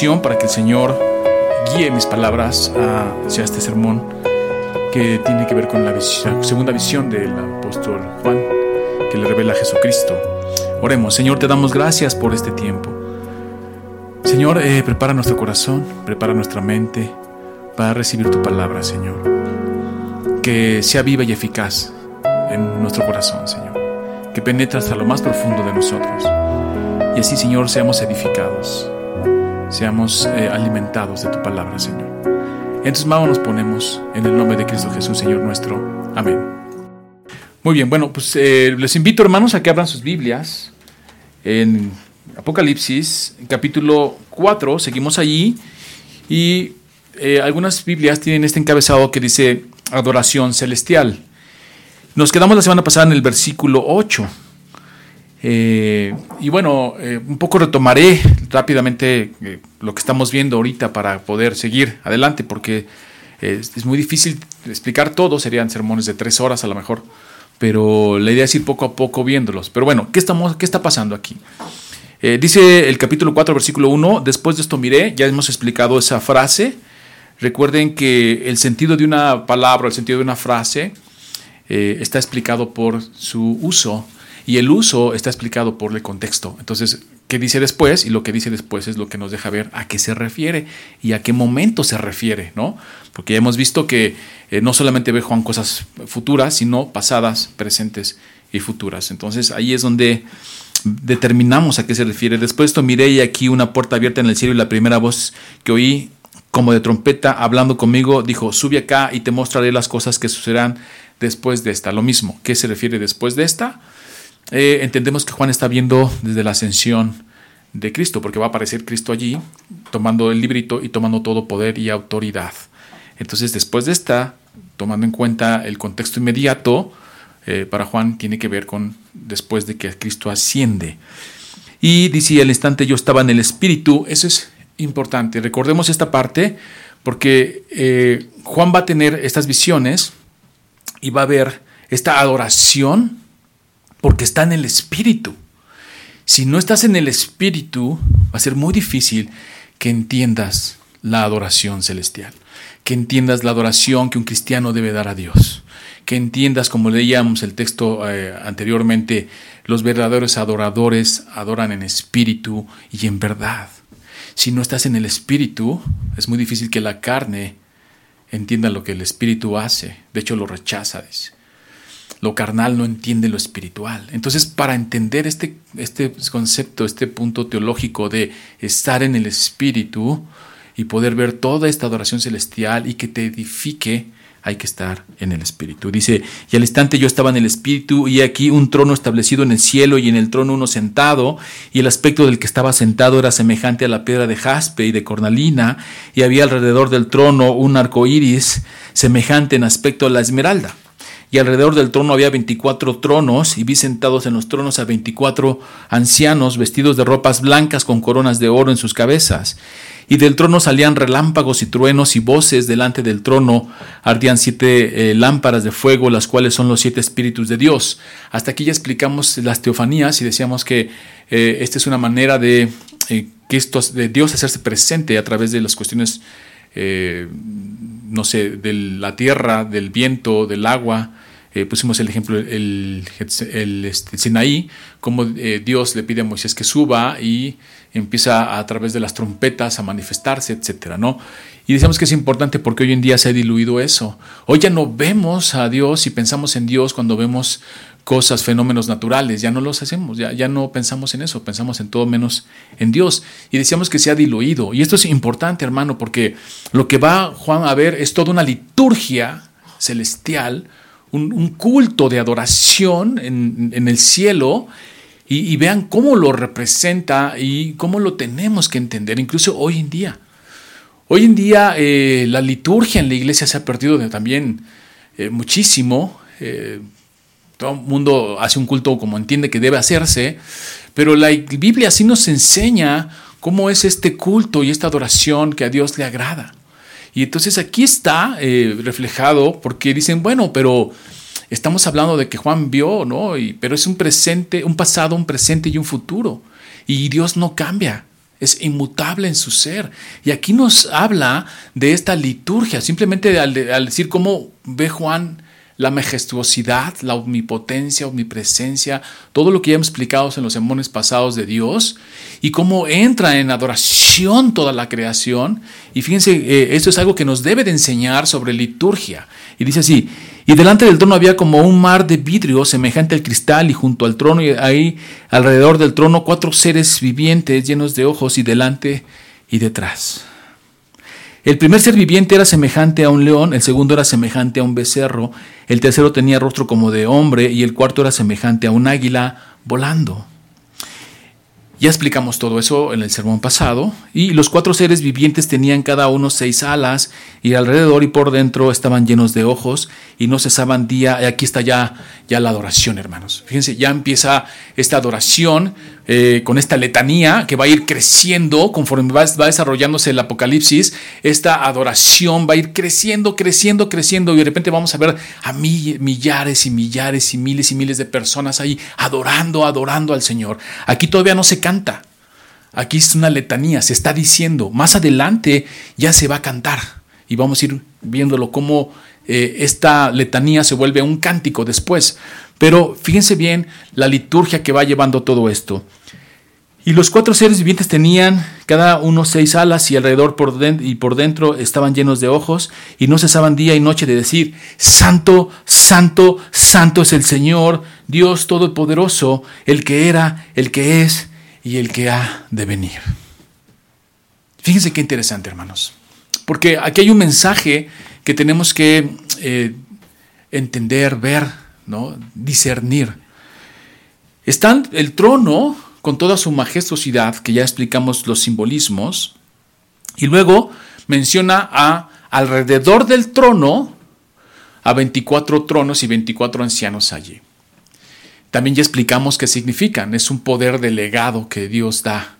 oración para que el Señor guíe mis palabras hacia este sermón que tiene que ver con la segunda visión del apóstol Juan que le revela a Jesucristo. Oremos, Señor, te damos gracias por este tiempo. Señor, eh, prepara nuestro corazón, prepara nuestra mente para recibir tu palabra, Señor. Que sea viva y eficaz en nuestro corazón, Señor. Que penetre hasta lo más profundo de nosotros. Y así, Señor, seamos edificados, seamos eh, alimentados de tu palabra, Señor. En tus manos nos ponemos, en el nombre de Cristo Jesús, Señor nuestro. Amén. Muy bien, bueno, pues eh, les invito, hermanos, a que abran sus Biblias en Apocalipsis, capítulo 4, seguimos allí, y eh, algunas Biblias tienen este encabezado que dice adoración celestial. Nos quedamos la semana pasada en el versículo 8. Eh, y bueno, eh, un poco retomaré rápidamente lo que estamos viendo ahorita para poder seguir adelante, porque es, muy difícil explicar todo, serían sermones de tres horas a lo mejor, pero la idea es ir poco a poco viéndolos. Pero bueno, ¿qué, estamos, qué está pasando aquí? dice el capítulo 4, versículo 1, después de esto miré, ya hemos explicado esa frase, recuerden que el sentido de una palabra, el sentido de una frase, eh, está explicado por su uso y el uso está explicado por el contexto. Entonces, ¿qué dice después? Y lo que dice después es lo que nos deja ver a qué se refiere y a qué momento se refiere, ¿no? Porque ya hemos visto que eh, no solamente ve Juan cosas futuras, sino pasadas, presentes y futuras. Entonces, ahí es donde determinamos a qué se refiere. Después de esto miré y aquí una puerta abierta en el cielo y la primera voz que oí como de trompeta hablando conmigo dijo, sube acá y te mostraré las cosas que sucederán después de esta. Lo mismo, ¿qué se refiere después de esta? Eh, entendemos que Juan está viendo desde la ascensión de Cristo, porque va a aparecer Cristo allí, tomando el librito y tomando todo poder y autoridad. Entonces, después de esta, tomando en cuenta el contexto inmediato, eh, para Juan tiene que ver con después de que Cristo asciende. Y dice, al instante yo estaba en el Espíritu, eso es importante, recordemos esta parte, porque eh, Juan va a tener estas visiones y va a haber esta adoración porque está en el espíritu. Si no estás en el espíritu, va a ser muy difícil que entiendas la adoración celestial, que entiendas la adoración que un cristiano debe dar a Dios, que entiendas, como leíamos el texto eh, anteriormente, los verdaderos adoradores adoran en espíritu y en verdad. Si no estás en el espíritu, es muy difícil que la carne entienda lo que el espíritu hace. De hecho, lo rechaza. Lo carnal no entiende lo espiritual. Entonces, para entender este, este concepto, este punto teológico de estar en el espíritu y poder ver toda esta adoración celestial y que te edifique, hay que estar en el Espíritu. Dice, y al instante yo estaba en el Espíritu y aquí un trono establecido en el cielo y en el trono uno sentado y el aspecto del que estaba sentado era semejante a la piedra de jaspe y de cornalina y había alrededor del trono un arco iris semejante en aspecto a la esmeralda. Y alrededor del trono había veinticuatro tronos, y vi sentados en los tronos a veinticuatro ancianos vestidos de ropas blancas con coronas de oro en sus cabezas y del trono salían relámpagos y truenos y voces delante del trono ardían siete eh, lámparas de fuego, las cuales son los siete espíritus de Dios. Hasta aquí ya explicamos las teofanías y decíamos que eh, esta es una manera de eh, que esto, de Dios hacerse presente a través de las cuestiones, no sé, de la tierra, del viento, del agua, eh, pusimos el ejemplo, el, el, este, Sinaí, como eh, Dios le pide a Moisés que suba y empieza a, través de las trompetas a manifestarse, etcétera, ¿no? Y decíamos que es importante porque hoy en día se ha diluido eso. Hoy ya no vemos a Dios y pensamos en Dios cuando vemos cosas, fenómenos naturales, ya no los hacemos, ya, ya no pensamos en eso, pensamos en todo menos en Dios. Y decíamos que se ha diluido. Y esto es importante, hermano, porque lo que va Juan a ver es toda una liturgia celestial, un, culto de adoración en, el cielo y, vean cómo lo representa y cómo lo tenemos que entender, incluso hoy en día. Hoy en día eh, la liturgia en la iglesia se ha perdido también eh, muchísimo. Eh, todo el mundo hace un culto como entiende que debe hacerse, pero la Biblia sí nos enseña cómo es este culto y esta adoración que a Dios le agrada. Y entonces aquí está reflejado porque dicen, bueno, pero estamos hablando de que Juan vio, ¿no? Pero es un presente, un pasado, un presente y un futuro. Y Dios no cambia. Es inmutable en su ser. Y aquí nos habla de esta liturgia, simplemente al, decir cómo ve Juan la majestuosidad, la omnipotencia, omnipresencia, todo lo que ya hemos explicado en los sermones pasados de Dios, y cómo entra en adoración toda la creación. Y fíjense, eh, esto es algo que nos debe de enseñar sobre liturgia. Y dice así, y delante del trono había como un mar de vidrio semejante al cristal, y junto al trono, y ahí alrededor del trono, cuatro seres vivientes llenos de ojos, y delante y detrás. El primer ser viviente era semejante a un león, el segundo era semejante a un becerro, el tercero tenía rostro como de hombre y el cuarto era semejante a un águila volando. Ya explicamos todo eso en el sermón pasado. Y los cuatro seres vivientes tenían cada uno seis alas y alrededor y por dentro estaban llenos de ojos y no cesaban día. Aquí está ya, ya la adoración, hermanos. Fíjense, ya empieza esta adoración eh, con esta letanía que va a ir creciendo conforme va, desarrollándose el Apocalipsis. Esta adoración va a ir creciendo, creciendo, creciendo y de repente vamos a ver a millares y millares y miles y miles de personas ahí adorando, adorando al Señor. Aquí todavía no se canta. Aquí es una letanía, se está diciendo. Más adelante ya se va a cantar y vamos a ir viéndolo cómo eh, esta letanía se vuelve un cántico después. Pero fíjense bien la liturgia que va llevando todo esto. Y los cuatro seres vivientes tenían cada uno seis alas y alrededor por y por dentro estaban llenos de ojos y no cesaban día y noche de decir, Santo, Santo, Santo es el Señor, Dios Todopoderoso, el que era, el que es y el que ha de venir. Fíjense qué interesante, hermanos. Porque aquí hay un mensaje que tenemos que eh, entender, ver, ¿no? discernir. Está el trono con toda su majestuosidad, que ya explicamos los simbolismos, y luego menciona a alrededor del trono a 24 tronos y 24 ancianos allí. También ya explicamos qué significan. Es un poder delegado que Dios da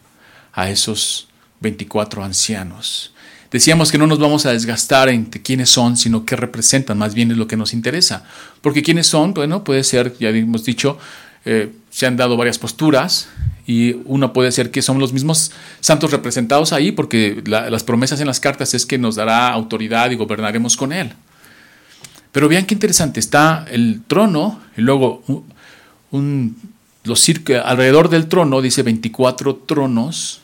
a esos 24 ancianos. Decíamos que no nos vamos a desgastar en quiénes son, sino qué representan, más bien es lo que nos interesa. Porque quiénes son, bueno, puede ser, ya hemos dicho, eh, se han dado varias posturas y uno puede ser que son los mismos santos representados ahí porque las promesas en las cartas es que nos dará autoridad y gobernaremos con él. Pero vean qué interesante, está el trono y luego un, los alrededor del trono dice 24 tronos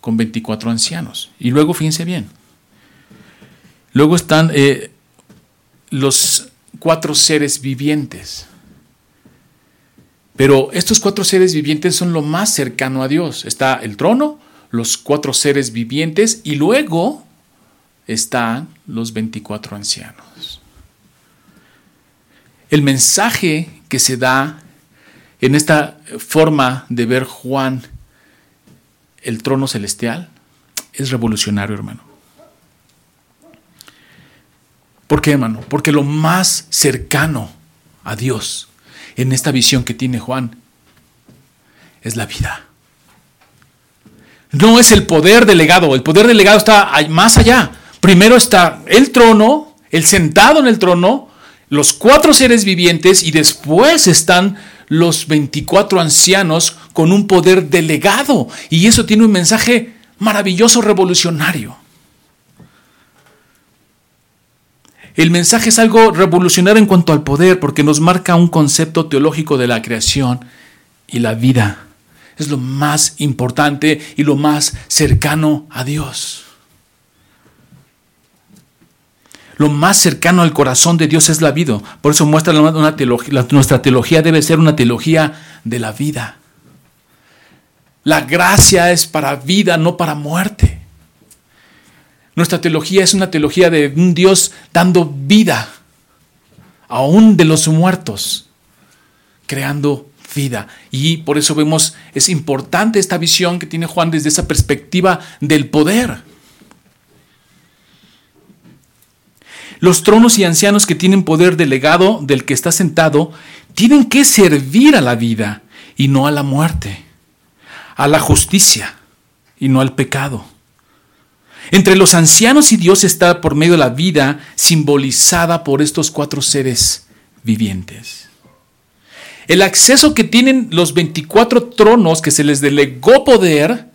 con 24 ancianos. Y luego fíjense bien. Luego están eh, los cuatro seres vivientes. Pero estos cuatro seres vivientes son lo más cercano a Dios. Está el trono, los cuatro seres vivientes y luego están los 24 ancianos. El mensaje que se da en esta forma de ver Juan el trono celestial es revolucionario, hermano. ¿Por qué, hermano? Porque lo más cercano a Dios en esta visión que tiene Juan es la vida. No es el poder delegado, el poder delegado está más allá. Primero está el trono, el sentado en el trono, los cuatro seres vivientes y después están los 24 ancianos con un poder delegado. Y eso tiene un mensaje maravilloso, revolucionario. El mensaje es algo revolucionario en cuanto al poder, porque nos marca un concepto teológico de la creación y la vida. Es lo más importante y lo más cercano a Dios. Lo más cercano al corazón de Dios es la vida. Por eso muestra una teología, nuestra teología debe ser una teología de la vida. La gracia es para vida, no para muerte. Nuestra teología es una teología de un Dios dando vida, aún de los muertos, creando vida. Y por eso vemos, es importante esta visión que tiene Juan desde esa perspectiva del poder. Los tronos y ancianos que tienen poder delegado del que está sentado tienen que servir a la vida y no a la muerte, a la justicia y no al pecado. Entre los ancianos y Dios está por medio de la vida simbolizada por estos cuatro seres vivientes. El acceso que tienen los 24 tronos que se les delegó poder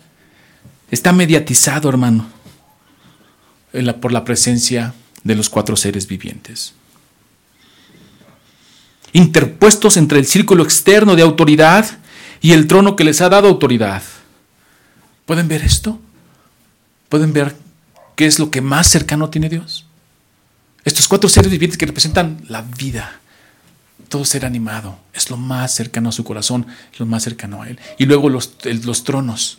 está mediatizado, hermano, por la presencia de los cuatro seres vivientes. Interpuestos entre el círculo externo de autoridad y el trono que les ha dado autoridad. ¿Pueden ver esto? ¿Pueden ver qué es lo que más cercano tiene Dios? Estos cuatro seres vivientes que representan la vida, todo ser animado, es lo más cercano a su corazón, lo más cercano a Él. Y luego los, los tronos,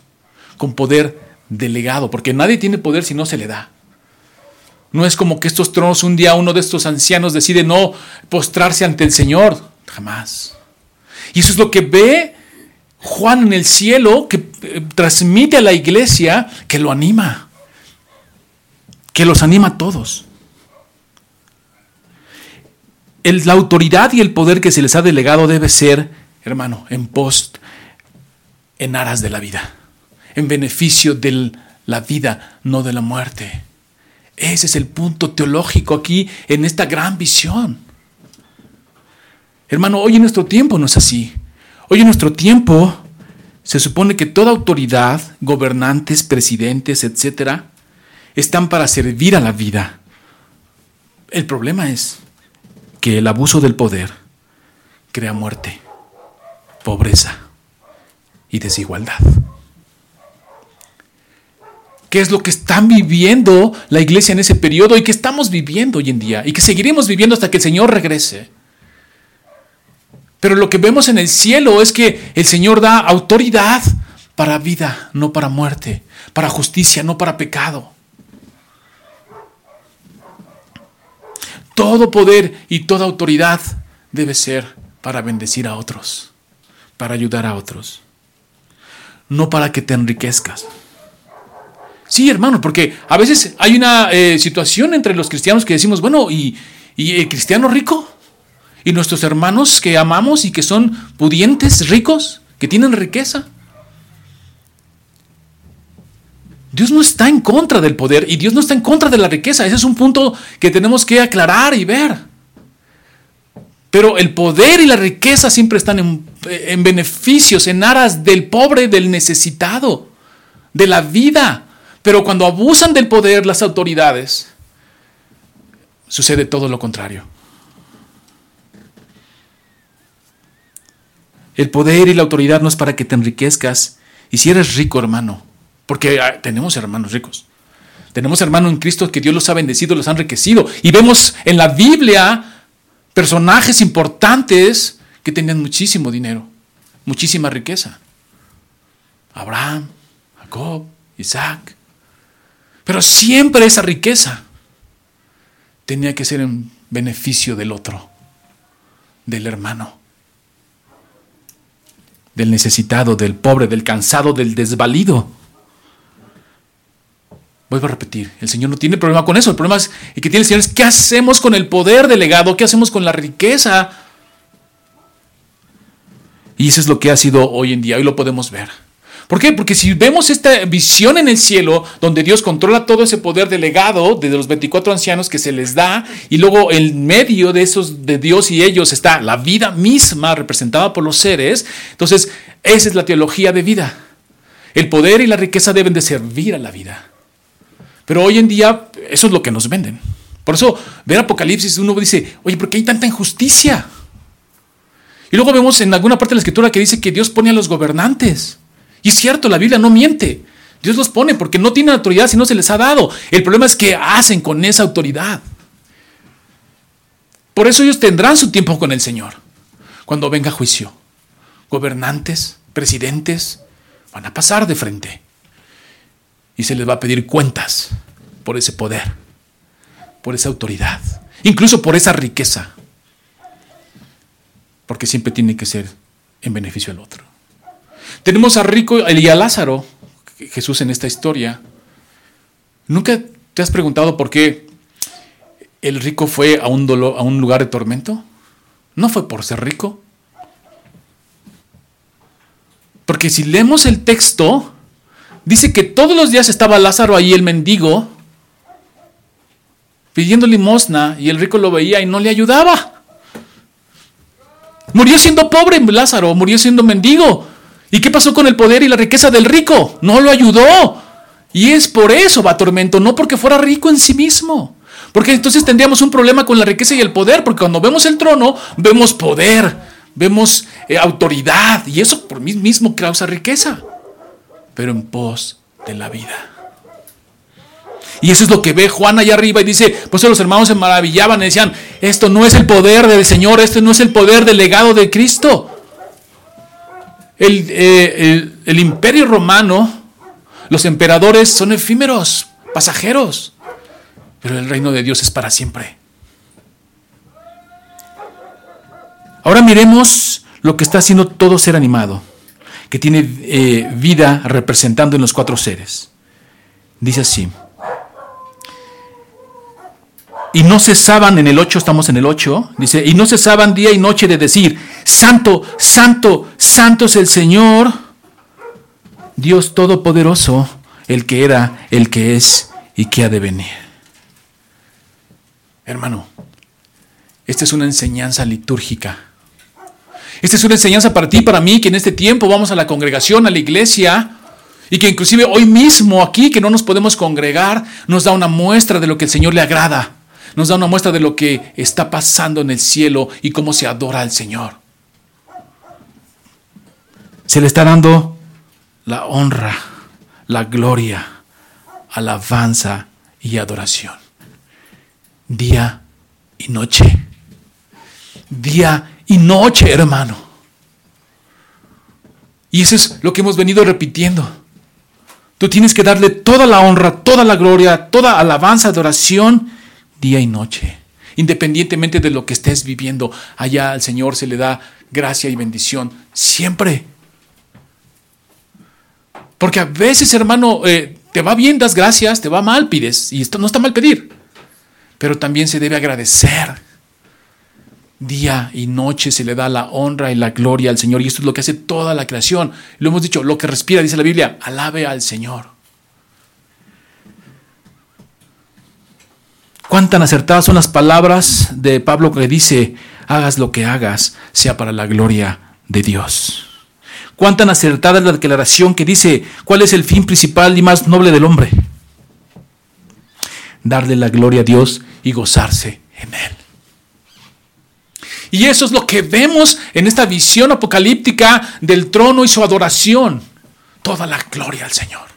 con poder delegado, porque nadie tiene poder si no se le da. No es como que estos tronos, un día uno de estos ancianos decide no postrarse ante el Señor, jamás. Y eso es lo que ve Juan en el cielo, que eh, transmite a la iglesia, que lo anima, que los anima a todos la autoridad y el poder que se les ha delegado debe ser, hermano, en post, en aras de la vida, en beneficio de la vida, no de la muerte. Ese es el punto teológico aquí en esta gran visión. Hermano, hoy en nuestro tiempo no es así. Hoy en nuestro tiempo se supone que toda autoridad, gobernantes, presidentes, etcétera, están para servir a la vida. El problema es que el abuso del poder crea muerte, pobreza y desigualdad. ¿Qué es lo que están viviendo la iglesia en ese periodo y que estamos viviendo hoy en día y que seguiremos viviendo hasta que el Señor regrese? Pero lo que vemos en el cielo es que el Señor da autoridad para vida, no para muerte, para justicia, no para pecado. Todo poder y toda autoridad debe ser para bendecir a otros, para ayudar a otros, no para que te enriquezcas. Sí, hermano, porque a veces hay una eh, situación entre los cristianos que decimos, bueno, ¿y, ¿y el cristiano rico? ¿Y nuestros hermanos que amamos y que son pudientes, ricos, que tienen riqueza? Dios no está en contra del poder y Dios no está en contra de la riqueza. Ese es un punto que tenemos que aclarar y ver. Pero el poder y la riqueza siempre están en, beneficios, en aras del pobre, del necesitado, de la vida. Pero cuando abusan del poder las autoridades, sucede todo lo contrario. El poder y la autoridad no es para que te enriquezcas. Y si eres rico, hermano, porque ah, tenemos hermanos ricos. Tenemos hermanos en Cristo que Dios los ha bendecido, los ha enriquecido. Y vemos en la Biblia personajes importantes que tenían muchísimo dinero, muchísima riqueza. Abraham, Jacob, Isaac. Pero siempre esa riqueza tenía que ser en beneficio del otro, del hermano, del necesitado, del pobre, del cansado, del desvalido. Vuelvo a repetir, el Señor no tiene problema con eso. El problema es, que tiene el Señor es qué hacemos con el poder delegado, qué hacemos con la riqueza. Y eso es lo que ha sido hoy en día, hoy lo podemos ver. ¿Por qué? Porque si vemos esta visión en el cielo, donde Dios controla todo ese poder delegado de los 24 ancianos que se les da, y luego en medio de esos, de Dios y ellos, está la vida misma representada por los seres, entonces esa es la teología de vida. El poder y la riqueza deben de servir a la vida. Pero hoy en día eso es lo que nos venden. Por eso ver Apocalipsis uno dice, oye, ¿por qué hay tanta injusticia? Y luego vemos en alguna parte de la escritura que dice que Dios pone a los gobernantes. Y es cierto, la Biblia no miente. Dios los pone porque no tienen autoridad si no se les ha dado. El problema es que hacen con esa autoridad. Por eso ellos tendrán su tiempo con el Señor. Cuando venga juicio. Gobernantes, presidentes, van a pasar de frente y se les va a pedir cuentas por ese poder, por esa autoridad, incluso por esa riqueza, porque siempre tiene que ser en beneficio del otro. Tenemos a Rico y a Lázaro, Jesús en esta historia. ¿Nunca te has preguntado por qué el rico fue a un, a un lugar de tormento? No fue por ser rico. Porque si leemos el texto, Dice que todos los días estaba Lázaro ahí, el mendigo, pidiendo limosna y el rico lo veía y no le ayudaba. Murió siendo pobre Lázaro, murió siendo mendigo. ¿Y qué pasó con el poder y la riqueza del rico? No lo ayudó. Y es por eso va tormento, no porque fuera rico en sí mismo. Porque entonces tendríamos un problema con la riqueza y el poder, porque cuando vemos el trono, vemos poder, vemos eh, autoridad, y eso por mí mismo causa riqueza, pero en pos de la vida. Y eso es lo que ve Juan allá arriba y dice, pues los hermanos se maravillaban y decían, esto no es el poder del Señor, esto no es el poder del legado de Cristo. El, eh, el imperio romano, los emperadores son efímeros, pasajeros, pero el reino de Dios es para siempre. Ahora miremos lo que está haciendo todo ser animado, que tiene eh, vida representando en los cuatro seres. Dice así. Y no cesaban, en el 8 estamos en el 8, dice, y no cesaban día y noche de decir, Santo, Santo, Santo es el Señor, Dios Todopoderoso, el que era, el que es y que ha de venir. Hermano, esta es una enseñanza litúrgica esta es una enseñanza para ti, para mí, que en este tiempo vamos a la congregación, a la iglesia, y que inclusive hoy mismo aquí, que no nos podemos congregar, nos da una muestra de lo que el Señor le agrada. Nos da una muestra de lo que está pasando en el cielo y cómo se adora al Señor. Se le está dando la honra, la gloria, alabanza y adoración. Día y noche. Día y noche, hermano. Y eso es lo que hemos venido repitiendo. Tú tienes que darle toda la honra, toda la gloria, toda alabanza, adoración, día y noche. Independientemente de lo que estés viviendo, allá al Señor se le da gracia y bendición siempre. Porque a veces, hermano, eh, te va bien, das gracias, te va mal, pides. Y esto no está mal pedir. Pero también se debe agradecer. Día y noche se le da la honra y la gloria al Señor. Y esto es lo que hace toda la creación. Lo hemos dicho, lo que respira, dice la Biblia, alabe al Señor. Cuán tan acertadas son las palabras de Pablo que dice, hagas lo que hagas, sea para la gloria de Dios. Cuán tan acertada es la declaración que dice, ¿cuál es el fin principal y más noble del hombre? Darle la gloria a Dios y gozarse en Él. Y eso es lo que vemos en esta visión apocalíptica del trono y su adoración. Toda la gloria al Señor.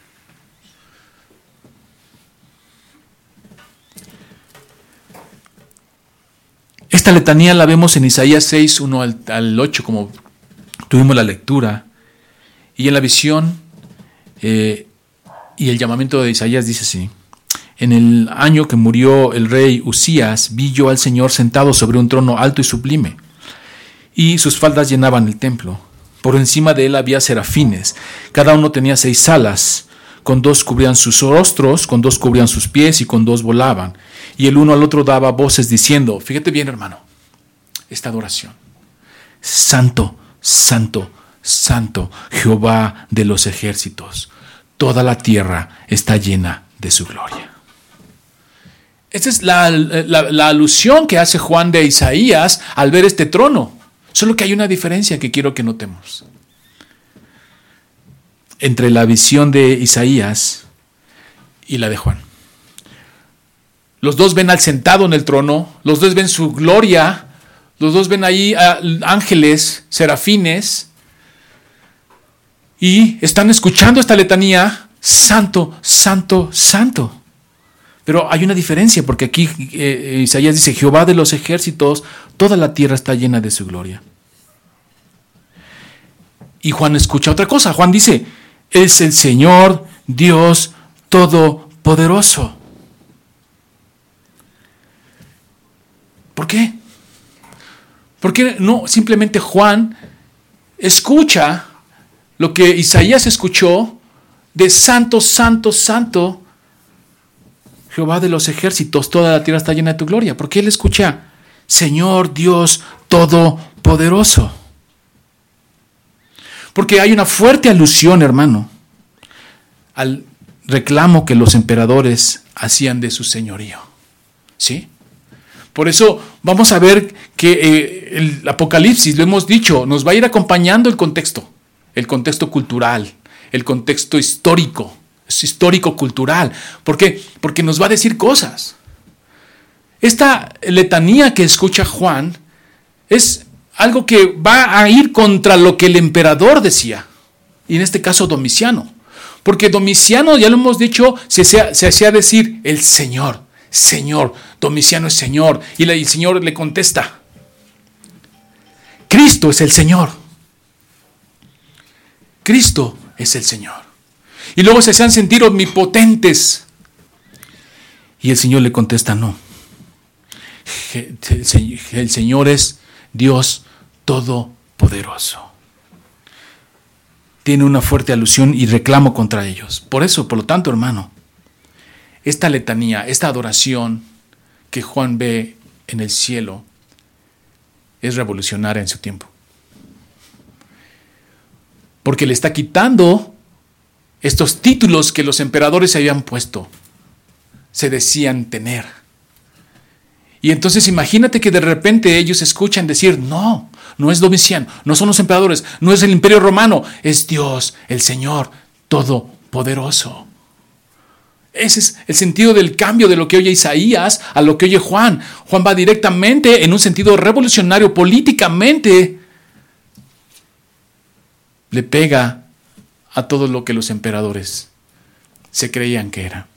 Esta letanía la vemos en Isaías 6, 1 al, 8, como tuvimos la lectura. Y en la visión eh, y el llamamiento de Isaías dice así. En el año que murió el rey Usías, vi yo al Señor sentado sobre un trono alto y sublime, y sus faldas llenaban el templo. Por encima de él había serafines, cada uno tenía seis alas, con dos cubrían sus rostros, con dos cubrían sus pies y con dos volaban. Y el uno al otro daba voces diciendo, fíjate bien hermano, esta adoración, Santo, Santo, Santo, Jehová de los ejércitos, toda la tierra está llena de su gloria. Esta es la, alusión que hace Juan de Isaías al ver este trono. Solo que hay una diferencia que quiero que notemos. Entre la visión de Isaías y la de Juan. Los dos ven al sentado en el trono, los dos ven su gloria, los dos ven ahí ángeles, serafines, y están escuchando esta letanía, santo, santo, santo. Pero hay una diferencia, porque aquí eh, Isaías dice, Jehová de los ejércitos, toda la tierra está llena de su gloria. Y Juan escucha otra cosa. Juan dice, es el Señor Dios Todopoderoso. ¿Por qué? Porque no simplemente Juan escucha lo que Isaías escuchó de santo, santo, santo Jehová de los ejércitos, toda la tierra está llena de tu gloria. Porque él escucha, Señor Dios Todopoderoso. Porque hay una fuerte alusión, hermano, al reclamo que los emperadores hacían de su señorío. ¿Sí? Por eso vamos a ver que eh, el Apocalipsis, lo hemos dicho, nos va a ir acompañando el contexto, el contexto cultural, el contexto histórico, histórico-cultural. ¿Por qué? Porque nos va a decir cosas. Esta letanía que escucha Juan es algo que va a ir contra lo que el emperador decía, y en este caso Domiciano. Porque Domiciano, ya lo hemos dicho, se, hacía decir el Señor, Señor, Domiciano es Señor, y el Señor le contesta, Cristo es el Señor. Cristo es el Señor. Y luego se hacían sentir omnipotentes. Y el Señor le contesta, no. El Señor es Dios Todopoderoso. Tiene una fuerte alusión y reclamo contra ellos. Por eso, por lo tanto, hermano, esta letanía, esta adoración que Juan ve en el cielo, es revolucionaria en su tiempo. Porque le está quitando estos títulos que los emperadores se habían puesto, se decían tener. Y entonces imagínate que de repente ellos escuchan decir, no, no es Domiciano, no son los emperadores, no es el imperio romano, es Dios, el Señor Todopoderoso. Ese es el sentido del cambio de lo que oye Isaías a lo que oye Juan. Juan va directamente en un sentido revolucionario políticamente. Le pega a todo lo que los emperadores se creían que era.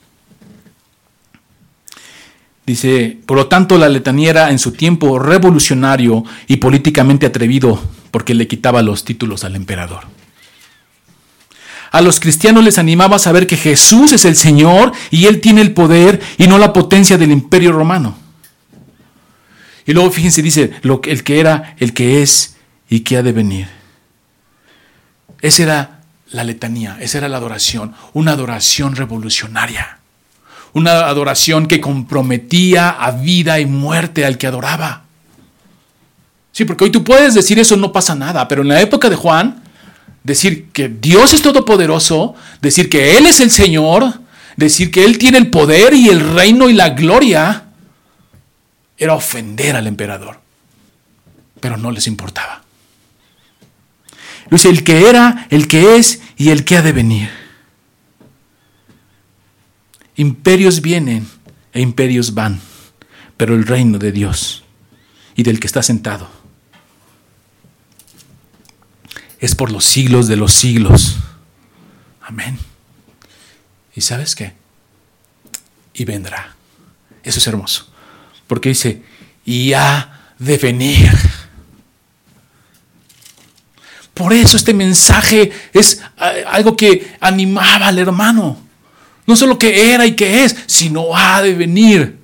Dice, por lo tanto, la letanía era en su tiempo revolucionario y políticamente atrevido porque le quitaba los títulos al emperador. A los cristianos les animaba a saber que Jesús es el Señor y Él tiene el poder y no la potencia del imperio romano. Y luego fíjense, dice, lo, el que era, el que es y que ha de venir. Esa era la letanía, esa era la adoración, una adoración revolucionaria una adoración que comprometía a vida y muerte al que adoraba. Sí, porque hoy tú puedes decir eso, no pasa nada, pero en la época de Juan, decir que Dios es todopoderoso, decir que Él es el Señor, decir que Él tiene el poder y el reino y la gloria, era ofender al emperador. Pero no les importaba. Dice, el que era, el que es y el que ha de venir. Imperios vienen e imperios van, pero el reino de Dios y del que está sentado es por los siglos de los siglos. Amén. ¿Y sabes qué? Y vendrá. Eso es hermoso. Porque dice, y ha de venir. Por eso este mensaje es eh, algo que animaba al hermano. No solo que era y que es, sino ha de venir.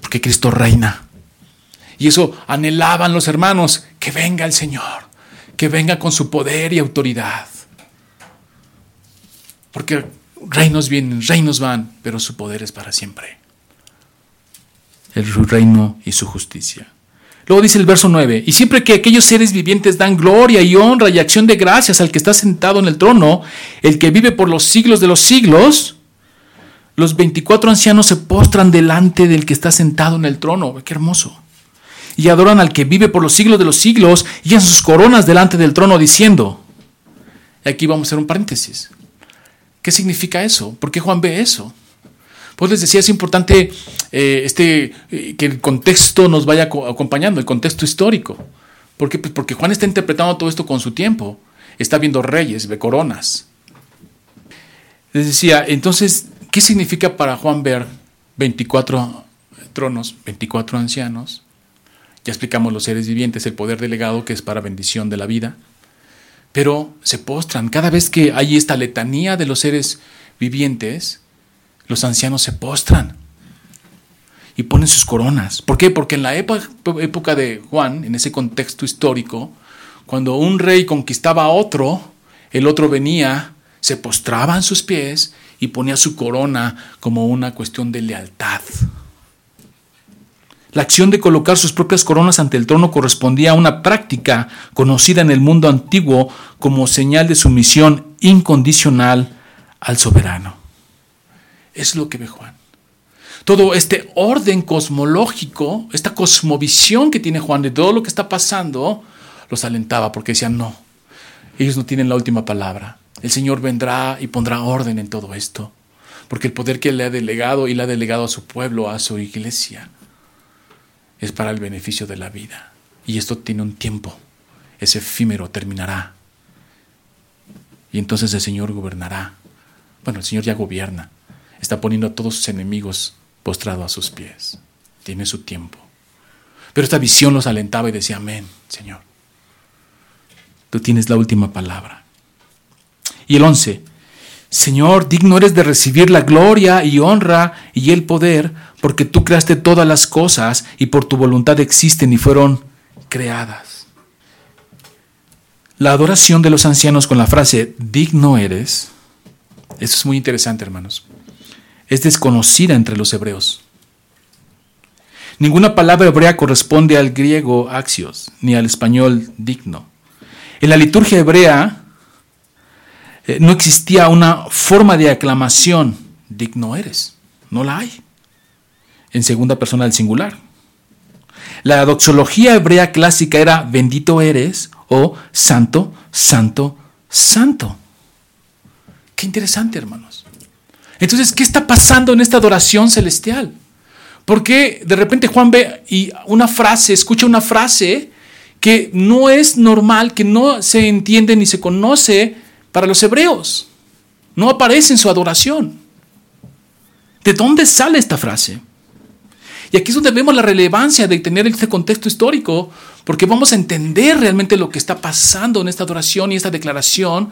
Porque Cristo reina. Y eso anhelaban los hermanos, que venga el Señor, que venga con su poder y autoridad. Porque reinos vienen, reinos van, pero su poder es para siempre. El reino y su justicia. Luego dice el verso 9, y siempre que aquellos seres vivientes dan gloria y honra y acción de gracias al que está sentado en el trono, el que vive por los siglos de los siglos, los 24 ancianos se postran delante del que está sentado en el trono. Qué hermoso. Y adoran al que vive por los siglos de los siglos y en sus coronas delante del trono diciendo, aquí vamos a hacer un paréntesis. ¿Qué significa eso? ¿Por qué Juan ve eso? Pues les decía, es importante eh, este, eh, que el contexto nos vaya acompañando, el contexto histórico. ¿Por qué? Pues porque Juan está interpretando todo esto con su tiempo. Está viendo reyes, ve coronas. Les decía, entonces, ¿qué significa para Juan ver 24 tronos, 24 ancianos? Ya explicamos los seres vivientes, el poder delegado que es para bendición de la vida. Pero se postran. Cada vez que hay esta letanía de los seres vivientes, los ancianos se postran y ponen sus coronas. ¿Por qué? Porque en la época de Juan, en ese contexto histórico, cuando un rey conquistaba a otro, el otro venía, se postraba en sus pies y ponía su corona como una cuestión de lealtad. La acción de colocar sus propias coronas ante el trono correspondía a una práctica conocida en el mundo antiguo como señal de sumisión incondicional al soberano. Es lo que ve Juan. Todo este orden cosmológico, esta cosmovisión que tiene Juan de todo lo que está pasando, los alentaba porque decían, no, ellos no tienen la última palabra. el Señor vendrá y pondrá orden en todo esto, porque el poder que le ha delegado y le ha delegado a su pueblo, a su iglesia, es para el beneficio de la vida. Y esto tiene un tiempo, es efímero, terminará. Y entonces el Señor gobernará. Bueno, el Señor ya gobierna, está poniendo a todos sus enemigos postrados a sus pies. Tiene su tiempo. Pero esta visión los alentaba y decía, amén, Señor. Tú tienes la última palabra. Y el 11, Señor, digno eres de recibir la gloria y honra y el poder, porque tú creaste todas las cosas y por tu voluntad existen y fueron creadas. La adoración de los ancianos con la frase digno eres, eso es muy interesante hermanos, es desconocida entre los hebreos. Ninguna palabra hebrea corresponde al griego axios ni al español digno. En la liturgia hebrea eh, no existía una forma de aclamación, digno eres, no la hay, en segunda persona del singular. La doxología hebrea clásica era bendito eres o santo, santo, santo. Qué interesante, hermanos. Entonces, ¿qué está pasando en esta adoración celestial? Porque de repente Juan ve y una frase, escucha una frase que no es normal, que no se entiende ni se conoce para los hebreos. No aparece en su adoración. ¿De dónde sale esta frase? Y aquí es donde vemos la relevancia de tener este contexto histórico, porque vamos a entender realmente lo que está pasando en esta adoración y esta declaración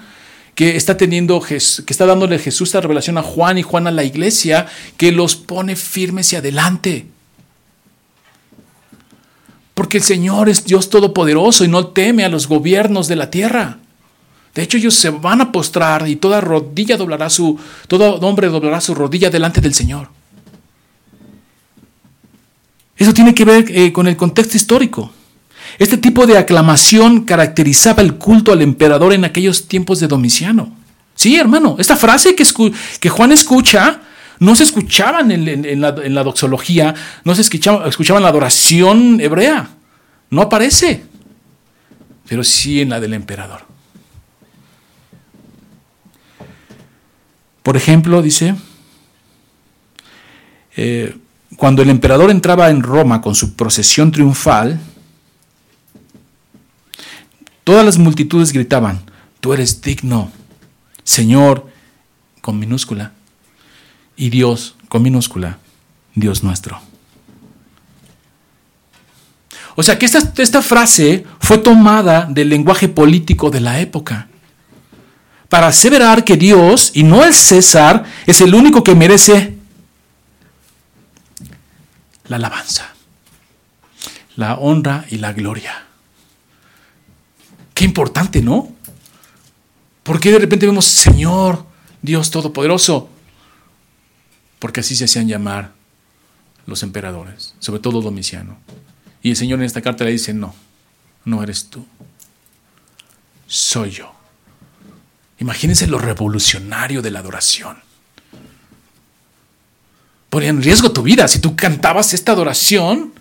que está teniendo, que está dándole Jesús esta revelación a Juan y Juan a la iglesia, que los pone firmes y adelante. Porque el Señor es Dios todopoderoso y no teme a los gobiernos de la tierra. De hecho, ellos se van a postrar y toda rodilla doblará su, todo hombre doblará su rodilla delante del Señor. Eso tiene que ver eh, con el contexto histórico. Este tipo de aclamación caracterizaba el culto al emperador en aquellos tiempos de Domiciano. Sí, hermano, esta frase que, Juan escucha no se escuchaban en, la, doxología, no se escuchaba, escuchaban la adoración hebrea. No aparece, pero sí en la del emperador. Por ejemplo, dice, eh, cuando el emperador entraba en Roma con su procesión triunfal, todas las multitudes gritaban, tú eres digno, Señor, con minúscula, y Dios, con minúscula, Dios nuestro. O sea que esta, frase fue tomada del lenguaje político de la época para aseverar que Dios, y no el César, es el único que merece la alabanza, la honra y la gloria. Qué importante, ¿no? Porque de repente vemos, Señor, Dios Todopoderoso, porque así se hacían llamar los emperadores, sobre todo Domiciano. Y el Señor en esta carta le dice, no, no eres tú, soy yo. Imagínense lo revolucionario de la adoración. Ponía en riesgo tu vida si tú cantabas esta adoración.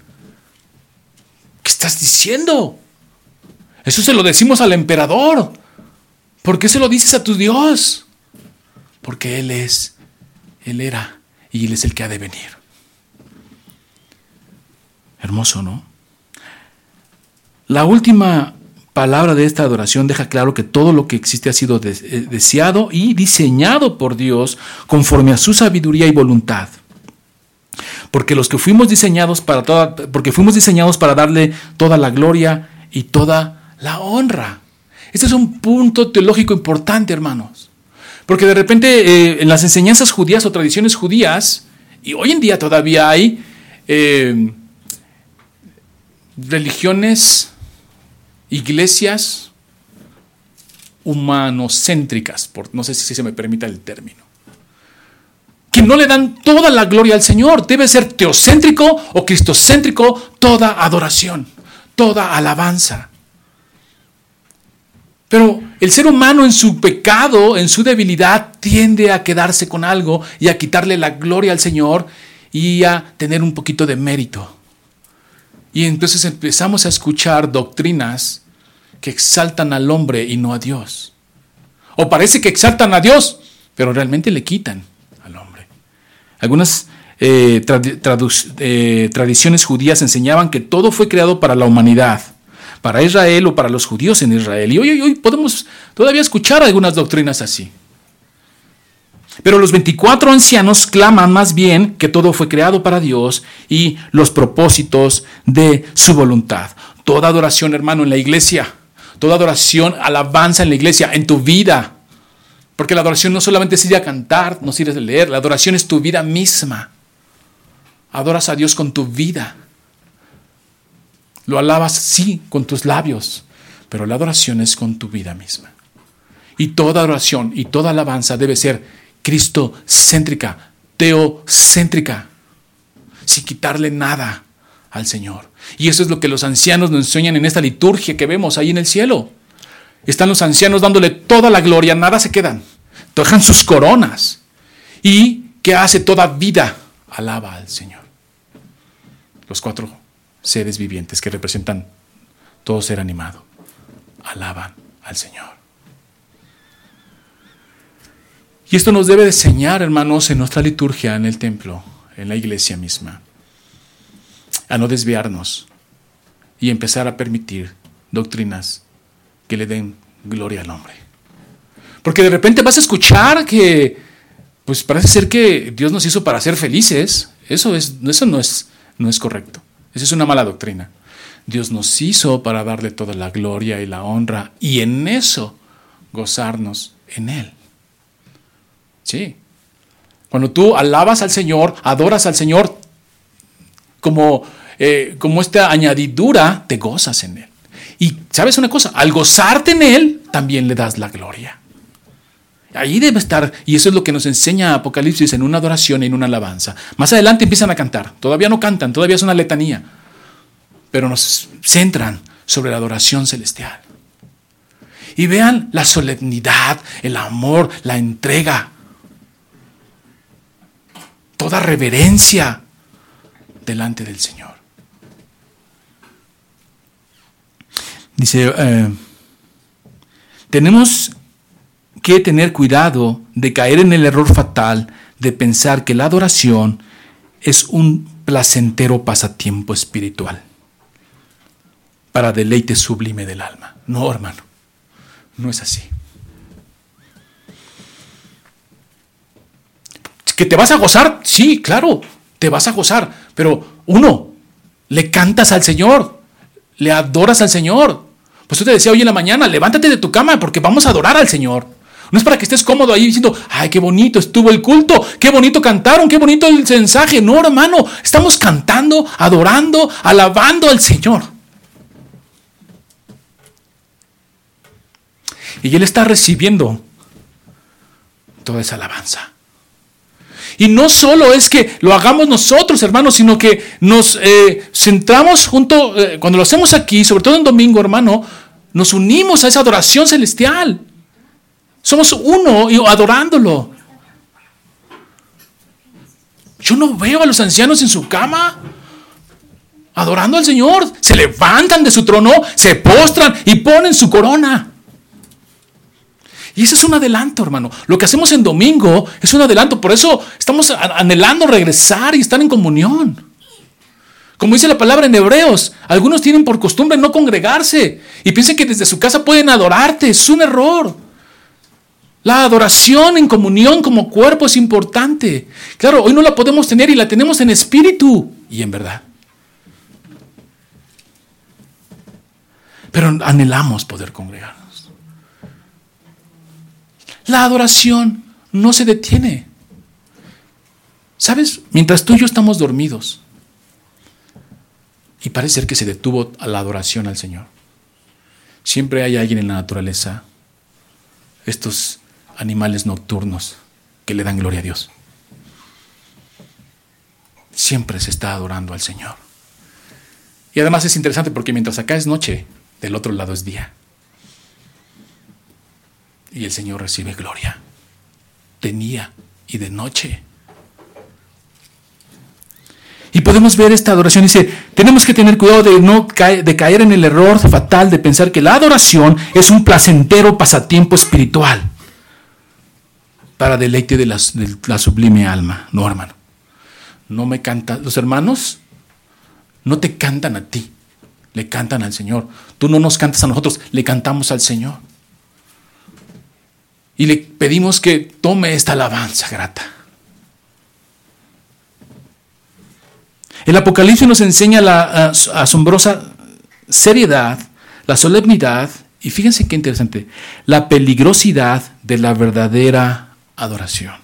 ¿Qué estás diciendo? Eso se lo decimos al emperador. ¿Por qué se lo dices a tu Dios? Porque Él es, Él era y Él es el que ha de venir. Hermoso, ¿no? La última palabra de esta adoración deja claro que todo lo que existe ha sido eh, deseado y diseñado por Dios conforme a su sabiduría y voluntad. Porque los que fuimos diseñados para toda, porque fuimos diseñados para darle toda la gloria y toda la honra. Este es un punto teológico importante, hermanos. Porque de repente eh, en las enseñanzas judías o tradiciones judías, y hoy en día todavía hay eh, religiones, iglesias humanocéntricas, no sé si se me permita el término, que no le dan toda la gloria al Señor. Debe ser teocéntrico o cristocéntrico toda adoración, toda alabanza. Pero el ser humano en su pecado, en su debilidad, tiende a quedarse con algo y a quitarle la gloria al Señor y a tener un poquito de mérito. Y entonces empezamos a escuchar doctrinas que exaltan al hombre y no a Dios. O parece que exaltan a Dios, pero realmente le quitan al hombre. Algunas eh, eh, tradiciones judías enseñaban que todo fue creado para la humanidad, para Israel o para los judíos en Israel. Y hoy, hoy podemos todavía escuchar algunas doctrinas así. Pero los 24 ancianos claman más bien que todo fue creado para Dios y los propósitos de su voluntad. Toda adoración, hermano, en la iglesia, toda adoración, alabanza en la iglesia, en tu vida. Porque la adoración no solamente es ir a cantar, no sirve de leer, la adoración es tu vida misma. Adoras a Dios con tu vida. Lo alabas, sí, con tus labios, pero la adoración es con tu vida misma. Y toda adoración y toda alabanza debe ser cristocéntrica, teocéntrica, sin quitarle nada al Señor. Y eso es lo que los ancianos nos enseñan en esta liturgia que vemos ahí en el cielo. Están los ancianos dándole toda la gloria, nada se quedan. Dejan sus coronas. ¿Y qué hace toda vida? Alaba al Señor. Los cuatro seres vivientes que representan todo ser animado, alaban al Señor. Y esto nos debe enseñar, hermanos, en nuestra liturgia, en el templo, en la iglesia misma, a no desviarnos y empezar a permitir doctrinas que le den gloria al hombre. Porque de repente vas a escuchar que, pues parece ser que Dios nos hizo para ser felices. Eso, es, eso no, es, no es correcto. Esa es una mala doctrina. Dios nos hizo para darle toda la gloria y la honra y en eso gozarnos en Él. Sí. Cuando tú alabas al Señor, adoras al Señor, como, eh, como esta añadidura, te gozas en Él. Y sabes una cosa, al gozarte en Él, también le das la gloria. Ahí debe estar, y eso es lo que nos enseña Apocalipsis en una adoración en una alabanza. Más adelante empiezan a cantar, todavía no cantan, todavía es una letanía, pero nos centran sobre la adoración celestial. Y vean la solemnidad, el amor, la entrega toda reverencia delante del Señor. Dice, eh, tenemos que tener cuidado de caer en el error fatal de pensar que la adoración es un placentero pasatiempo espiritual para deleite sublime del alma. No, hermano, no es así. ¿Que te vas a gozar? Sí, claro, te vas a gozar. Pero uno, le cantas al Señor, le adoras al Señor. Pues yo te decía hoy en la mañana, levántate de tu cama porque vamos a adorar al Señor. No es para que estés cómodo ahí diciendo, ay, qué bonito estuvo el culto, qué bonito cantaron, qué bonito el mensaje. No, hermano, estamos cantando, adorando, alabando al Señor. Y Él está recibiendo toda esa alabanza. Y no solo es que lo hagamos nosotros, hermanos, sino que nos eh, centramos junto, eh, cuando lo hacemos aquí, sobre todo en domingo, hermano, nos unimos a esa adoración celestial. Somos uno y adorándolo. Yo no veo a los ancianos en su cama adorando al Señor. Se levantan de su trono, se postran y ponen su corona. Y ese es un adelanto, hermano. Lo que hacemos en domingo es un adelanto. Por eso estamos anhelando regresar y estar en comunión. Como dice la palabra en Hebreos, algunos tienen por costumbre no congregarse y piensan que desde su casa pueden adorarte. Es un error. La adoración en comunión como cuerpo es importante. Claro, hoy no la podemos tener y la tenemos en espíritu y en verdad. Pero anhelamos poder congregar. La adoración no se detiene. ¿Sabes? Mientras tú y yo estamos dormidos, y parece ser que se detuvo la adoración al Señor, siempre hay alguien en la naturaleza, estos animales nocturnos, que le dan gloria a Dios. Siempre se está adorando al Señor. Y además es interesante porque mientras acá es noche, del otro lado es día y el Señor recibe gloria. De día y de noche. Y podemos ver esta adoración. Dice, tenemos que tener cuidado de no caer, de en el error fatal de pensar que la adoración es un placentero pasatiempo espiritual para deleite de la, sublime alma. No, hermano. No me canta. Los hermanos no te cantan a ti, le cantan al Señor. Tú no nos cantas a nosotros, le cantamos al Señor. Y le pedimos que tome esta alabanza grata. El Apocalipsis nos enseña la asombrosa seriedad, la solemnidad y fíjense qué interesante, la peligrosidad de la verdadera adoración.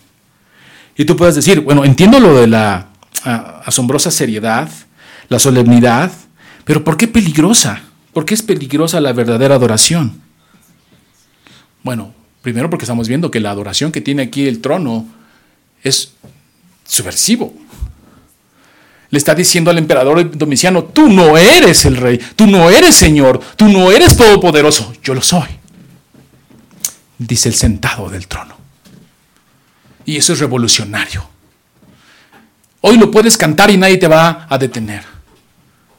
Y tú puedes decir, bueno, entiendo lo de la ah, asombrosa seriedad, la solemnidad, pero ¿por qué peligrosa? ¿Por qué es peligrosa la verdadera adoración? Bueno, primero porque estamos viendo que la adoración que tiene aquí el trono es subversivo. Le está diciendo al emperador Domiciano, tú no eres el rey, tú no eres señor, tú no eres todopoderoso, yo lo soy. Dice el sentado del trono. Y eso es revolucionario. Hoy lo puedes cantar y nadie te va a detener.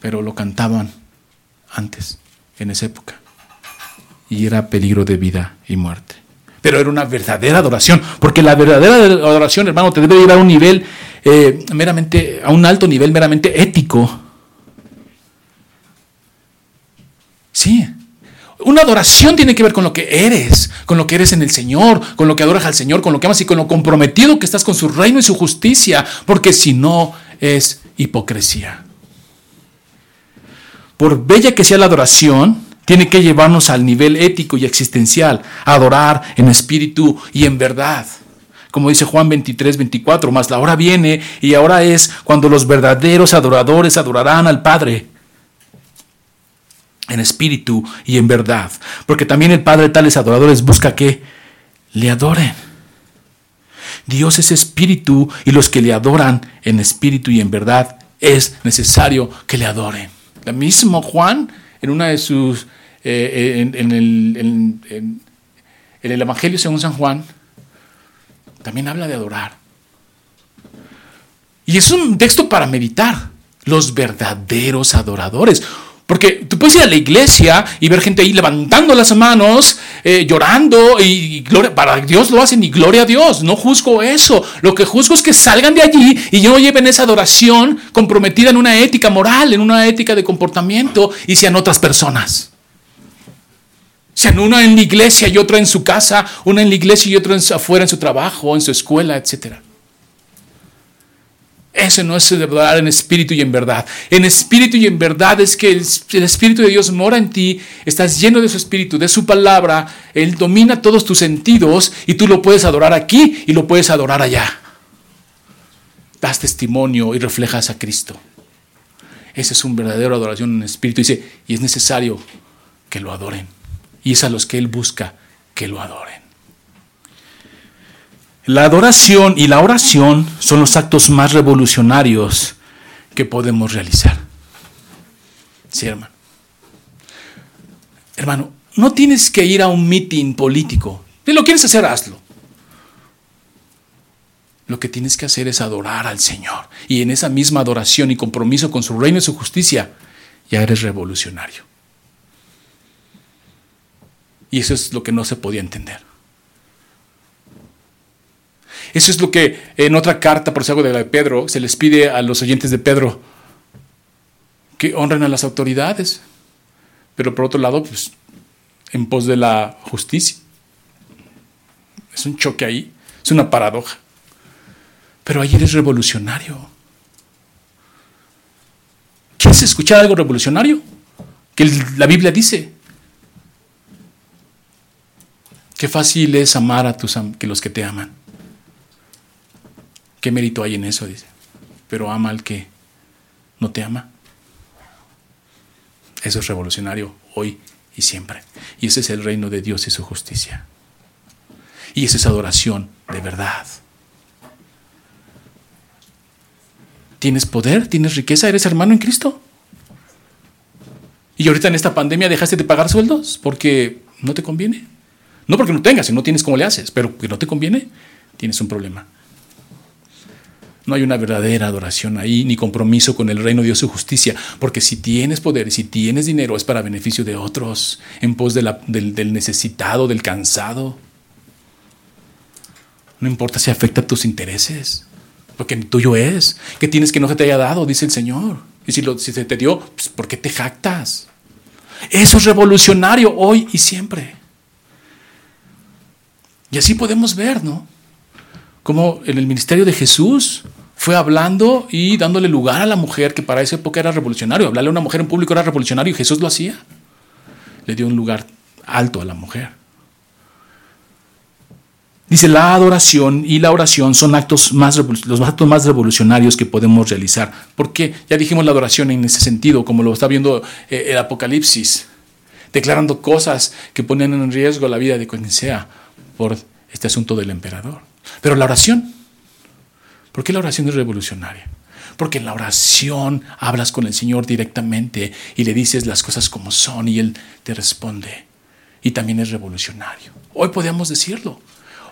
Pero lo cantaban antes, en esa época. Y era peligro de vida y muerte. Pero era una verdadera adoración. Porque la verdadera adoración, hermano, te debe llevar a un nivel eh, meramente, a un alto nivel meramente ético. Sí, una adoración tiene que ver con lo que eres, con lo que eres en el Señor, con lo que adoras al Señor, con lo que amas y con lo comprometido que estás con su reino y su justicia, porque si no es hipocresía. Por bella que sea la adoración, tiene que llevarnos al nivel ético y existencial, adorar en espíritu y en verdad. Como dice Juan 23, 24, más la hora viene y ahora es cuando los verdaderos adoradores adorarán al Padre en espíritu y en verdad. Porque también el Padre de tales adoradores busca que le adoren. Dios es espíritu y los que le adoran en espíritu y en verdad es necesario que le adoren. La mismo Juan, en una de sus, eh, en, el, en el Evangelio según San Juan, también habla de adorar. Y es un texto para meditar. Los verdaderos adoradores. Porque tú puedes ir a la iglesia y ver gente ahí levantando las manos, eh, llorando, y, gloria, para Dios lo hacen y gloria a Dios. No juzgo eso. Lo que juzgo es que salgan de allí y no lleven esa adoración comprometida en una ética moral, en una ética de comportamiento y sean otras personas. Sean una en la iglesia y otra en su casa, una en la iglesia y otra afuera en su trabajo, en su escuela, etcétera. Ese no es celebrar en espíritu y en verdad. En espíritu y en verdad es que el, Espíritu de Dios mora en ti, estás lleno de su Espíritu, de su palabra, Él domina todos tus sentidos y tú lo puedes adorar aquí y lo puedes adorar allá. Das testimonio y reflejas a Cristo. Ese es un verdadero adoración en espíritu. Dice, y es necesario que lo adoren. Y es a los que Él busca que lo adoren. La adoración y la oración son los actos más revolucionarios que podemos realizar. Sí, hermano. Hermano, no tienes que ir a un mitin político. Si lo quieres hacer, hazlo. Lo que tienes que hacer es adorar al Señor. Y en esa misma adoración y compromiso con su reino y su justicia, ya eres revolucionario. Y eso es lo que no se podía entender. Eso es lo que en otra carta, por si algo de la de Pedro, se les pide a los oyentes de Pedro, que honren a las autoridades, pero por otro lado, pues, en pos de la justicia. Es un choque ahí, es una paradoja. Pero ahí eres revolucionario. ¿Quieres escuchar algo revolucionario? Que la Biblia dice. Qué fácil es amar a tus que los que te aman. ¿Qué mérito hay en eso? Dice. Pero ama al que no te ama. Eso es revolucionario hoy y siempre. Y ese es el reino de Dios y su justicia. Y esa es adoración de verdad. ¿Tienes poder? ¿Tienes riqueza? ¿Eres hermano en Cristo? Y ahorita en esta pandemia dejaste de pagar sueldos porque no te conviene. No porque no tengas, si no tienes cómo le haces, pero porque no te conviene, tienes un problema. No hay una verdadera adoración ahí, ni compromiso con el reino de Dios y justicia. Porque si tienes poder y si tienes dinero es para beneficio de otros, en pos del, del necesitado, del cansado. No importa si afecta a tus intereses, porque tuyo es. ¿Qué tienes que no se te haya dado? Dice el Señor. Y si, lo, se te dio, pues, ¿por qué te jactas? Eso es revolucionario hoy y siempre. Y así podemos ver, ¿no? Como en el ministerio de Jesús fue hablando y dándole lugar a la mujer, que para esa época era revolucionario. Hablarle a una mujer en público era revolucionario y Jesús lo hacía. Le dio un lugar alto a la mujer. Dice, la adoración y la oración son actos más, los actos más revolucionarios que podemos realizar. Porque ya dijimos la adoración en ese sentido, como lo está viendo eh, el Apocalipsis, declarando cosas que ponen en riesgo la vida de quien sea por este asunto del emperador. Pero la oración, ¿por qué la oración es revolucionaria? Porque en la oración hablas con el Señor directamente y le dices las cosas como son y Él te responde. Y también es revolucionario. Hoy podemos decirlo.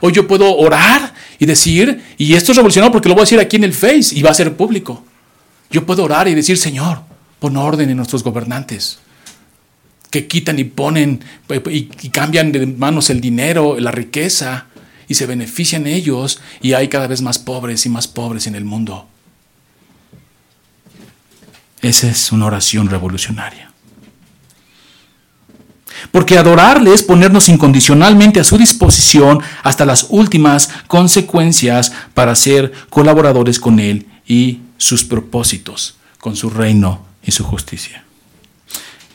Hoy yo puedo orar y decir, y esto es revolucionario porque lo voy a decir aquí en el Face y va a ser público. Yo puedo orar y decir, Señor, pon orden en nuestros gobernantes, que quitan y ponen y, cambian de manos el dinero, la riqueza, y se benefician ellos, y hay cada vez más pobres y más pobres en el mundo. Esa es una oración revolucionaria. Porque adorarle es ponernos incondicionalmente a su disposición hasta las últimas consecuencias para ser colaboradores con Él y sus propósitos, con su reino y su justicia.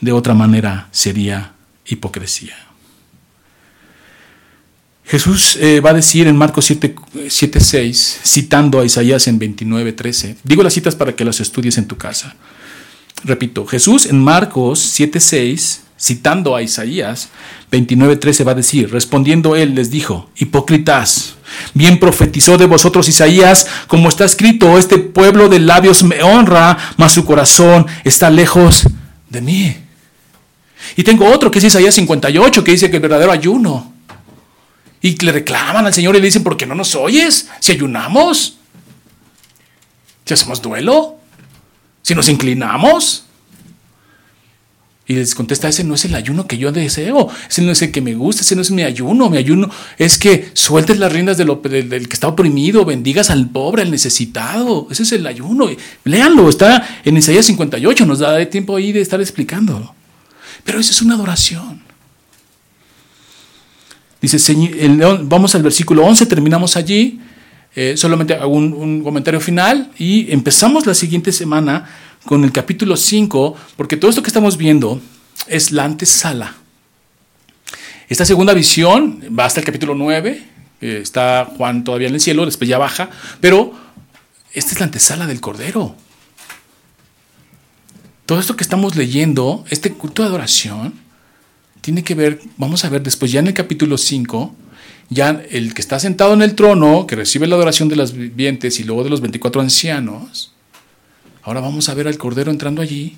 De otra manera sería hipocresía. Jesús eh, va a decir en Marcos 7, 6, citando a Isaías en 29, 13, digo las citas para que las estudies en tu casa. Repito, Jesús en Marcos 7, 6 citando a Isaías 29:13 va a decir, respondiendo él les dijo, hipócritas, bien profetizó de vosotros Isaías, como está escrito, este pueblo de labios me honra, mas su corazón está lejos de mí. Y tengo otro que es Isaías 58, que dice que el verdadero ayuno. Y le reclaman al Señor y le dicen, ¿por qué no nos oyes? Si ayunamos, si hacemos duelo, si nos inclinamos. Y les contesta, ese no es el ayuno que yo deseo, ese no es el que me gusta, ese no es mi ayuno, mi ayuno es que sueltes las riendas del, que está oprimido, bendigas al pobre, al necesitado, ese es el ayuno. Léanlo, está en Isaías 58, nos da tiempo ahí de estar explicando. Pero esa es una adoración. Dice, vamos al versículo 11, terminamos allí, eh, solamente hago un comentario final y empezamos la siguiente semana con el capítulo 5, porque todo esto que estamos viendo es la antesala. Esta segunda visión va hasta el capítulo 9, está Juan todavía en el cielo, después ya baja, pero esta es la antesala del Cordero. Todo esto que estamos leyendo, este culto de adoración, tiene que ver, vamos a ver después ya en el capítulo 5, ya el que está sentado en el trono, que recibe la adoración de las vivientes y luego de los 24 ancianos, Ahora vamos a ver al Cordero entrando allí,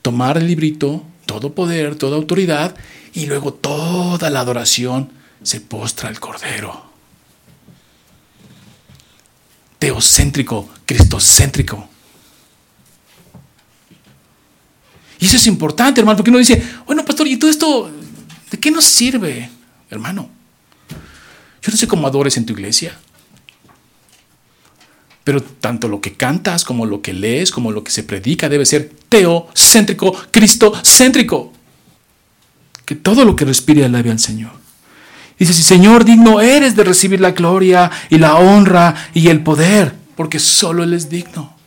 tomar el librito, todo poder, toda autoridad, y luego toda la adoración se postra al Cordero. Teocéntrico, cristocéntrico. Y eso es importante, hermano, porque uno dice, bueno, pastor, ¿y todo esto de qué nos sirve, hermano? Yo no sé cómo adores en tu iglesia. Pero tanto lo que cantas como lo que lees, como lo que se predica debe ser teocéntrico, cristocéntrico. Que todo lo que respire alabe al Señor. Dice, si Señor, digno eres de recibir la gloria y la honra y el poder, porque solo Él es digno.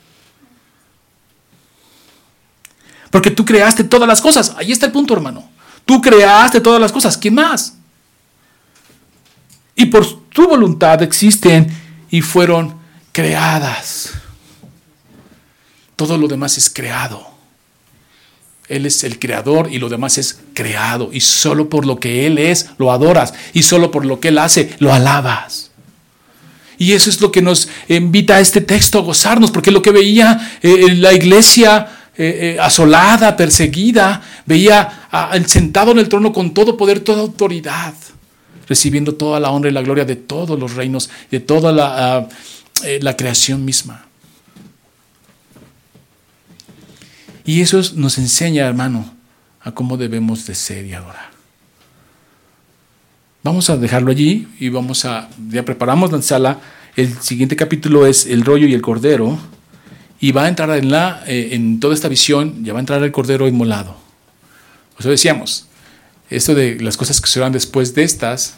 Porque tú creaste todas las cosas. Ahí está el punto, hermano. Tú creaste todas las cosas. ¿Qué más? Y por tu voluntad existen y fueron creadas. Todo lo demás es creado. Él es el creador y lo demás es creado. Y solo por lo que Él es lo adoras. Y solo por lo que Él hace lo alabas. Y eso es lo que nos invita a este texto a gozarnos, porque lo que veía eh, la iglesia eh, eh, asolada, perseguida, veía sentado en el trono con todo poder, toda autoridad, recibiendo toda la honra y la gloria de todos los reinos, de toda la... Ah, eh, la creación misma. Y eso nos enseña, hermano, a cómo debemos de ser y adorar. Vamos a dejarlo allí y vamos a, ya preparamos la sala. El siguiente capítulo es el rollo y el cordero. Y va a entrar en, la, eh, en toda esta visión, ya va a entrar el cordero inmolado. Eso decíamos, esto de las cosas que serán después de estas,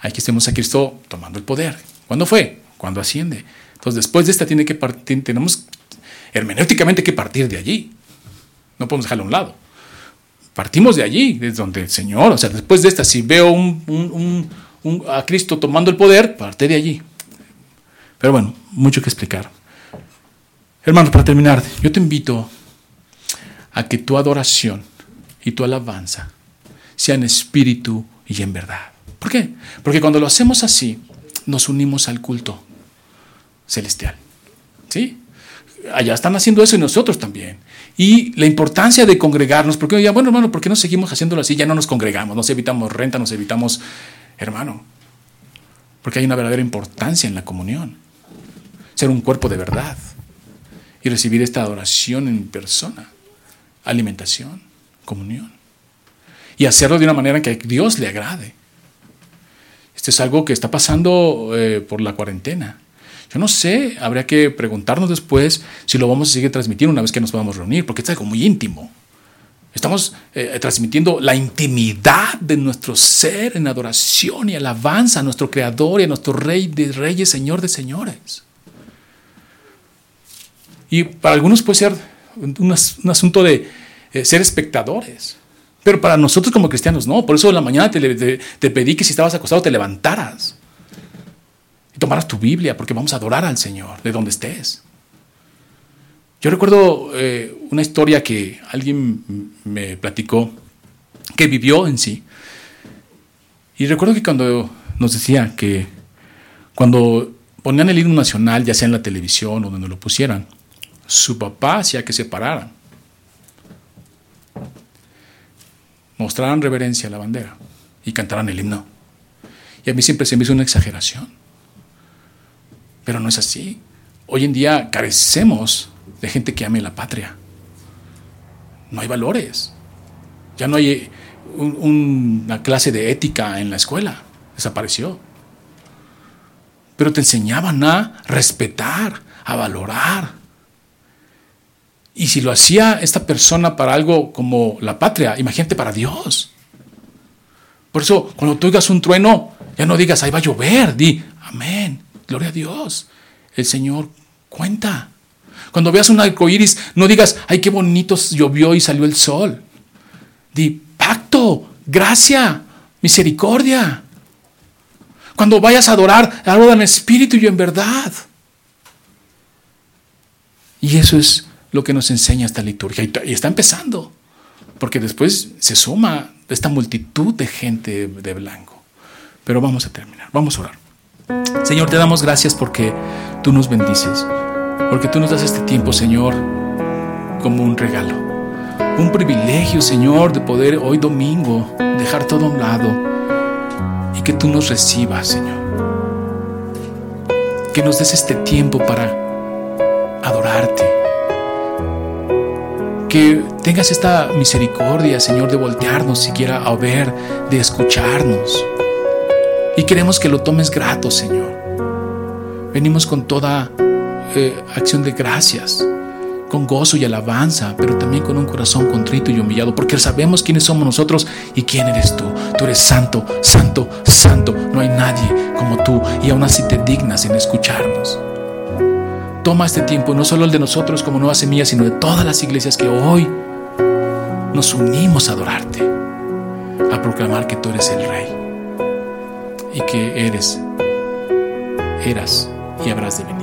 aquí estemos a Cristo tomando el poder. ¿Cuándo fue? Cuando asciende. Entonces, después de esta tiene que partir, tenemos hermenéuticamente que partir de allí. No podemos dejarlo a un lado. Partimos de allí, desde donde el Señor, o sea, después de esta, si veo a Cristo tomando el poder, parte de allí. Pero bueno, mucho que explicar. Hermanos, para terminar, yo te invito a que tu adoración y tu alabanza sean en espíritu y en verdad. ¿Por qué? Porque cuando lo hacemos así, nos unimos al culto celestial. ¿Sí? Allá están haciendo eso y nosotros también. Y la importancia de congregarnos, porque ya, bueno, hermano, ¿por qué no seguimos haciéndolo así? Ya no nos congregamos, nos evitamos renta, nos evitamos, hermano, porque hay una verdadera importancia en la comunión. Ser un cuerpo de verdad y recibir esta adoración en persona, alimentación, comunión. Y hacerlo de una manera que a Dios le agrade. Esto es algo que está pasando eh, por la cuarentena. Yo no sé, habría que preguntarnos después si lo vamos a seguir transmitiendo una vez que nos podamos reunir, porque es algo muy íntimo. Estamos eh, transmitiendo la intimidad de nuestro ser en adoración y alabanza a nuestro Creador y a nuestro Rey de Reyes, Señor de Señores. Y para algunos puede ser un, asunto de eh, ser espectadores. Pero para nosotros como cristianos no. Por eso en la mañana te, pedí que si estabas acostado te levantaras y tomaras tu Biblia, porque vamos a adorar al Señor de donde estés. Yo recuerdo eh, una historia que alguien me platicó, que vivió en sí. Y recuerdo que cuando nos decía que cuando ponían el himno nacional, ya sea en la televisión o donde lo pusieran, su papá hacía que se pararan, mostraran reverencia a la bandera y cantaran el himno. Y a mí siempre se me hizo una exageración. Pero no es así. Hoy en día carecemos de gente que ame la patria. No hay valores. Ya no hay eh, una clase de ética en la escuela. Desapareció. Pero te enseñaban a respetar, a valorar. Y si lo hacía esta persona para algo como la patria, imagínate para Dios. Por eso, cuando tú oigas un trueno, ya no digas, ahí va a llover, di, amén. Gloria a Dios. El Señor cuenta. Cuando veas un arco iris, no digas, ay, qué bonito llovió y salió el sol. Di pacto, gracia, misericordia. Cuando vayas a adorar, adora en espíritu y en verdad. Y eso es lo que nos enseña esta liturgia. Y está empezando, porque después se suma esta multitud de gente de blanco. Pero vamos a terminar, vamos a orar. Señor, te damos gracias porque tú nos bendices, porque tú nos das este tiempo, Señor, como un regalo. Un privilegio, Señor, de poder hoy domingo dejar todo a un lado y que tú nos recibas, Señor. Que nos des este tiempo para adorarte. Que tengas esta misericordia, Señor, de voltearnos siquiera a ver, de escucharnos y queremos que lo tomes grato, Señor. Venimos con toda eh, acción de gracias, con gozo y alabanza, pero también con un corazón contrito y humillado, porque sabemos quiénes somos nosotros y quién eres tú. Tú eres santo, santo, santo. No hay nadie como tú y aún así te dignas en escucharnos. Toma este tiempo, no solo el de nosotros como Nueva Semilla, sino de todas las iglesias que hoy nos unimos a adorarte, a proclamar que tú eres el Rey y que eres, eras y habrás de venir.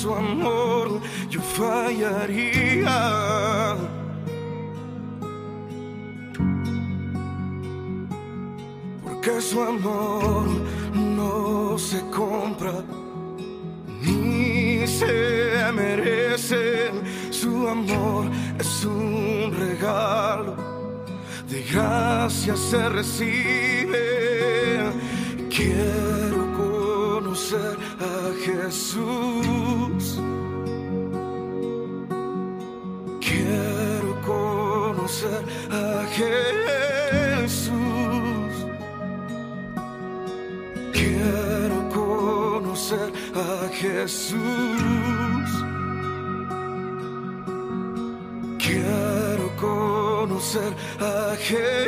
Su amor, yo fallaría. Porque su amor no se compra ni se merece. Su amor es un regalo, de gracia se recibe. Quiero conocer a Jesús. Quiero conocer a Jesús.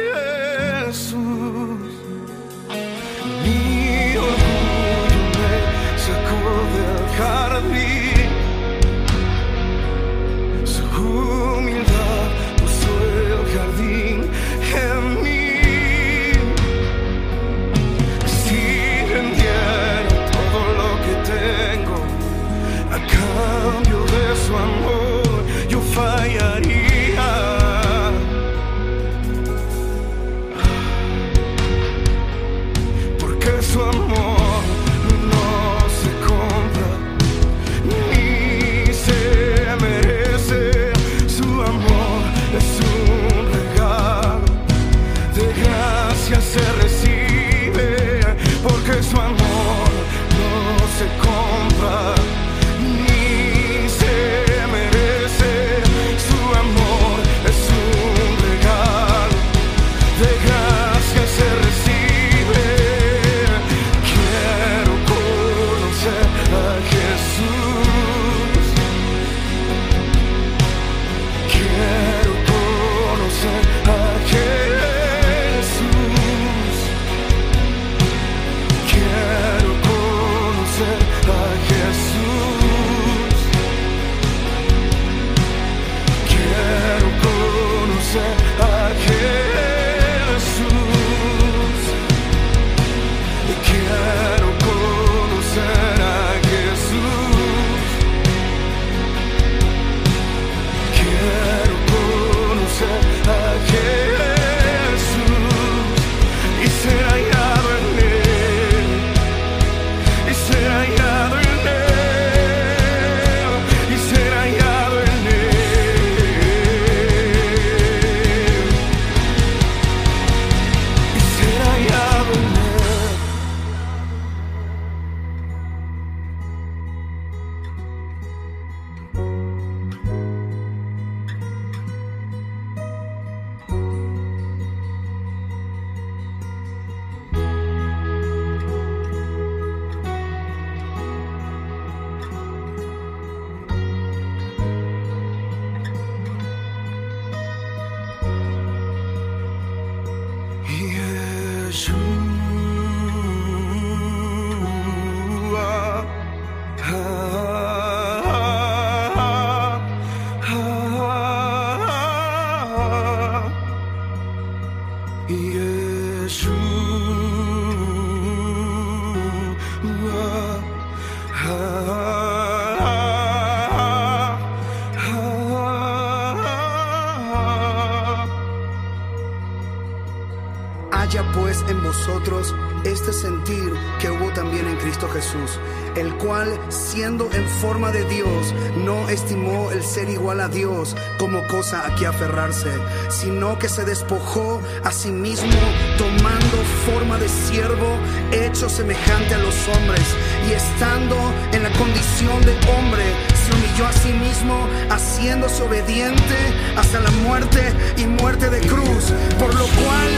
Siendo en forma de Dios, no estimó el ser igual a Dios como cosa a que aferrarse, sino que se despojó a sí mismo, tomando forma de siervo, hecho semejante a los hombres, y estando en la condición de hombre, se humilló a sí mismo, haciéndose obediente hasta la muerte y muerte de cruz, por lo cual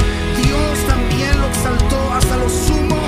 Dios también lo exaltó hasta lo sumo